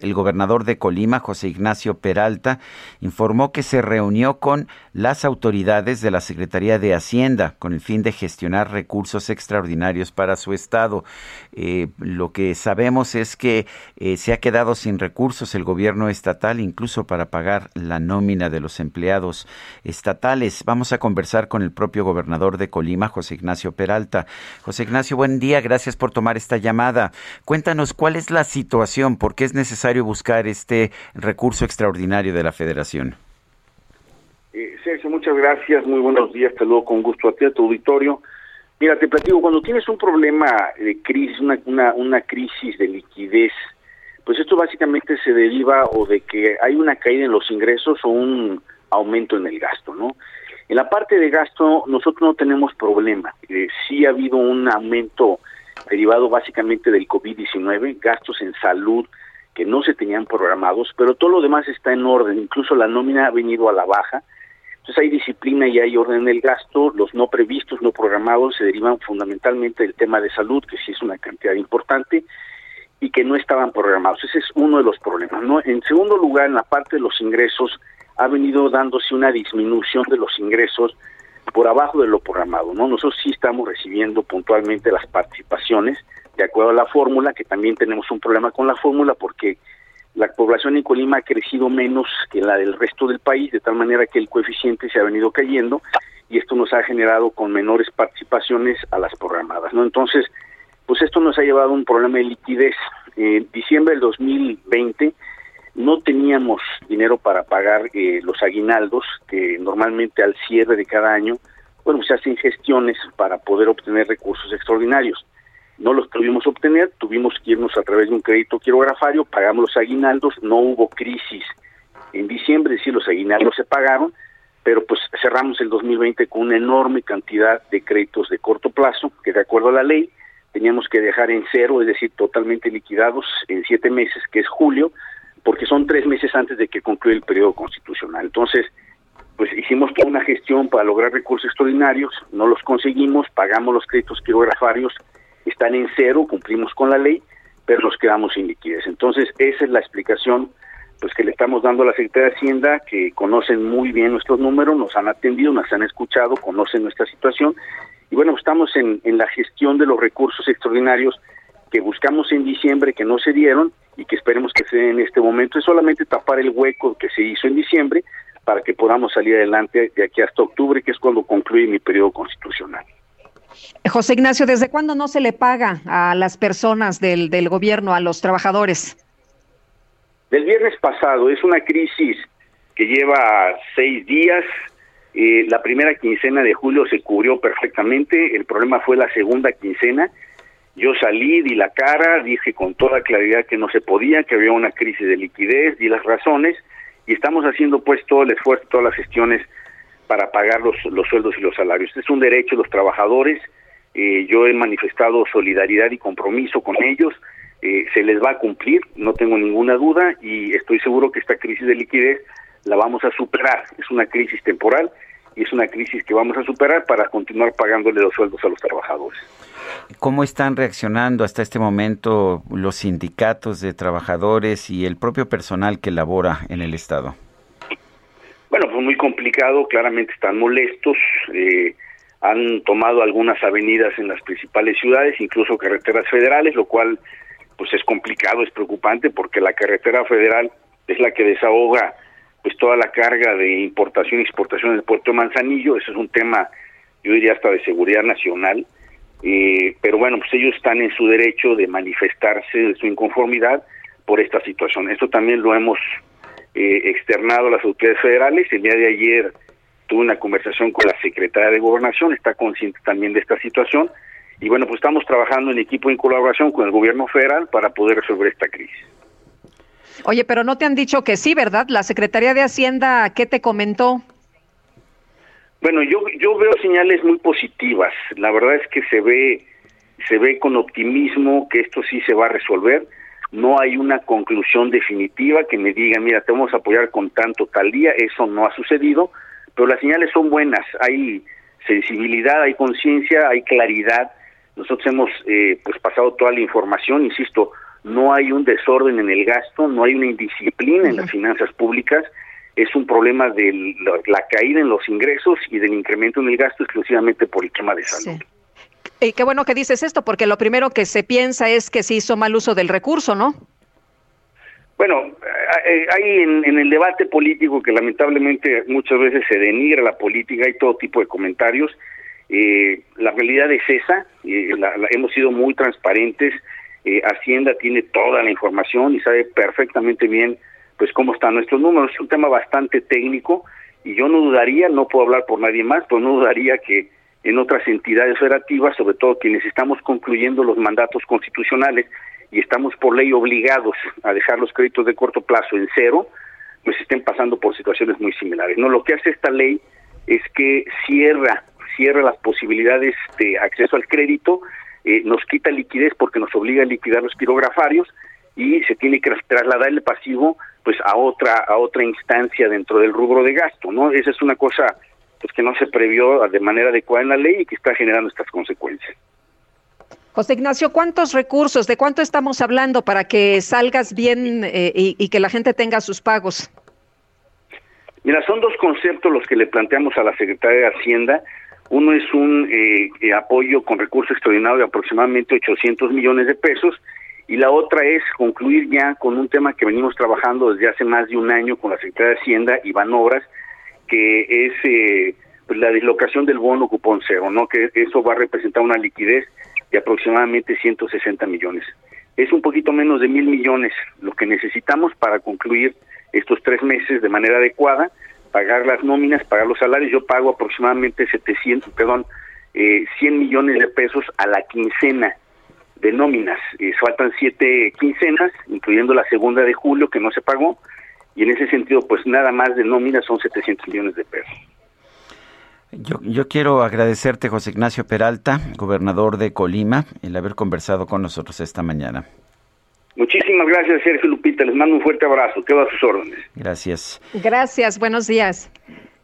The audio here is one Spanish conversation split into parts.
El gobernador de Colima, José Ignacio Peralta, informó que se reunió con las autoridades de la Secretaría de Hacienda con el fin de gestionar recursos extraordinarios para su estado. Eh, lo que sabemos es que eh, se ha quedado sin recursos el gobierno estatal, incluso para pagar la nómina de los empleados estatales. Vamos a conversar con el propio gobernador de Colima, José Ignacio Peralta. José Ignacio, buen día, gracias por tomar esta llamada. Cuéntanos cuál es la situación, por qué es necesario buscar este recurso extraordinario de la Federación? Eh, Sergio, muchas gracias, muy buenos días, te luego con gusto a ti, a tu auditorio. Mira, te platico, cuando tienes un problema de crisis, una, una, una crisis de liquidez, pues esto básicamente se deriva o de que hay una caída en los ingresos o un aumento en el gasto, ¿no? En la parte de gasto nosotros no tenemos problema, eh, sí ha habido un aumento derivado básicamente del COVID-19, gastos en salud, que no se tenían programados, pero todo lo demás está en orden, incluso la nómina ha venido a la baja. Entonces hay disciplina y hay orden en el gasto, los no previstos, no programados se derivan fundamentalmente del tema de salud, que sí es una cantidad importante, y que no estaban programados. Ese es uno de los problemas. ¿no? En segundo lugar, en la parte de los ingresos, ha venido dándose una disminución de los ingresos por abajo de lo programado. ¿no? Nosotros sí estamos recibiendo puntualmente las participaciones, de acuerdo a la fórmula, que también tenemos un problema con la fórmula porque la población en Colima ha crecido menos que la del resto del país, de tal manera que el coeficiente se ha venido cayendo y esto nos ha generado con menores participaciones a las programadas, ¿no? Entonces, pues esto nos ha llevado a un problema de liquidez. En diciembre del 2020 no teníamos dinero para pagar eh, los aguinaldos, que normalmente al cierre de cada año, bueno, se hacen gestiones para poder obtener recursos extraordinarios no los pudimos obtener, tuvimos que irnos a través de un crédito quirografario, pagamos los aguinaldos, no hubo crisis en diciembre, decir, los aguinaldos se pagaron, pero pues cerramos el 2020 con una enorme cantidad de créditos de corto plazo, que de acuerdo a la ley teníamos que dejar en cero, es decir, totalmente liquidados en siete meses, que es julio, porque son tres meses antes de que concluya el periodo constitucional. Entonces, pues hicimos toda una gestión para lograr recursos extraordinarios, no los conseguimos, pagamos los créditos quirografarios, están en cero, cumplimos con la ley, pero nos quedamos sin liquidez. Entonces, esa es la explicación pues que le estamos dando a la Secretaría de Hacienda, que conocen muy bien nuestros números, nos han atendido, nos han escuchado, conocen nuestra situación, y bueno, estamos en, en la gestión de los recursos extraordinarios que buscamos en diciembre, que no se dieron, y que esperemos que se den en este momento, es solamente tapar el hueco que se hizo en diciembre para que podamos salir adelante de aquí hasta octubre, que es cuando concluye mi periodo constitucional. José Ignacio, ¿desde cuándo no se le paga a las personas del, del gobierno, a los trabajadores? Del viernes pasado, es una crisis que lleva seis días. Eh, la primera quincena de julio se cubrió perfectamente, el problema fue la segunda quincena. Yo salí, di la cara, dije con toda claridad que no se podía, que había una crisis de liquidez, di las razones y estamos haciendo pues todo el esfuerzo, todas las gestiones para pagar los, los sueldos y los salarios. Es un derecho de los trabajadores. Eh, yo he manifestado solidaridad y compromiso con ellos. Eh, se les va a cumplir, no tengo ninguna duda, y estoy seguro que esta crisis de liquidez la vamos a superar. Es una crisis temporal y es una crisis que vamos a superar para continuar pagándole los sueldos a los trabajadores. ¿Cómo están reaccionando hasta este momento los sindicatos de trabajadores y el propio personal que labora en el Estado? Bueno, pues muy complicado, claramente están molestos, eh, han tomado algunas avenidas en las principales ciudades, incluso carreteras federales, lo cual pues es complicado, es preocupante porque la carretera federal es la que desahoga pues toda la carga de importación y exportación del puerto de Manzanillo, eso es un tema yo diría hasta de seguridad nacional, eh, pero bueno, pues ellos están en su derecho de manifestarse de su inconformidad por esta situación. Esto también lo hemos eh, externado a las autoridades federales. El día de ayer tuve una conversación con la secretaria de Gobernación, está consciente también de esta situación Y bueno, pues estamos trabajando en equipo en colaboración con el gobierno federal para poder resolver esta crisis. Oye, pero no te han dicho que sí, ¿verdad? La Secretaría de Hacienda, ¿qué te comentó? Bueno, yo, yo veo señales muy positivas. La verdad es que se ve, se ve con optimismo que esto sí se va a resolver. No hay una conclusión definitiva que me diga, mira, te vamos a apoyar con tanto tal día. Eso no ha sucedido, pero las señales son buenas. Hay sensibilidad, hay conciencia, hay claridad. Nosotros hemos eh, pues pasado toda la información, insisto, no hay un desorden en el gasto, no hay una indisciplina en las finanzas públicas es un problema de la, caída en los ingresos y del incremento en el gasto exclusivamente por el tema de salud. Y qué bueno que dices esto, porque lo primero que se piensa es que se hizo mal uso del recurso, ¿no? Bueno, eh, hay en, el debate político que lamentablemente muchas veces se denigra la política, hay todo tipo de comentarios. Eh, la realidad es esa, eh, hemos sido muy transparentes, Hacienda tiene toda la información y sabe perfectamente bien pues cómo están nuestros números. Es un tema bastante técnico y yo no dudaría, no puedo hablar por nadie más, pero no dudaría que en otras entidades federativas, sobre todo quienes estamos concluyendo los mandatos constitucionales y estamos por ley obligados a dejar los créditos de corto plazo en cero, pues estén pasando por situaciones muy similares. No, lo que hace esta ley es que cierra, cierra las posibilidades de acceso al crédito, eh, nos quita liquidez porque nos obliga a liquidar los pirografarios y se tiene que trasladar el pasivo pues a otra a otra instancia dentro del rubro de gasto, ¿no? Esa es una cosa pues que no se previó de manera adecuada en la ley y que está generando estas consecuencias. José Ignacio, ¿cuántos recursos, de cuánto estamos hablando para que salgas bien eh, y, que la gente tenga sus pagos? Mira, son dos conceptos los que le planteamos a la Secretaría de Hacienda. Uno es un eh, eh, apoyo con recurso extraordinario de aproximadamente 800 millones de pesos y la otra es concluir ya con un tema que venimos trabajando desde hace más de un año con la Secretaría de Hacienda, Iván Obras, que es eh, pues, la dislocación del bono cupón cero, ¿no? que eso va a representar una liquidez de aproximadamente 160 millones. Es un poquito menos de mil millones lo que necesitamos para concluir estos tres meses de manera adecuada, pagar las nóminas, pagar los salarios. Yo pago aproximadamente 700, perdón, eh, 100 millones de pesos a la quincena de nóminas. Eh, faltan siete quincenas, incluyendo la segunda de julio que no se pagó, y en ese sentido, pues nada más de nóminas son 700 millones de pesos. Yo, yo quiero agradecerte, José Ignacio Peralta, gobernador de Colima, el haber conversado con nosotros esta mañana. Muchísimas gracias, Sergio Lupita. Les mando un fuerte abrazo. Quedo a sus órdenes. Gracias. Gracias. Buenos días.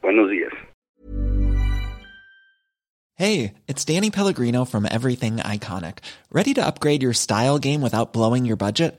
Buenos días. Hey, it's Danny Pellegrino from Everything Iconic. Ready to upgrade your style game without blowing your budget?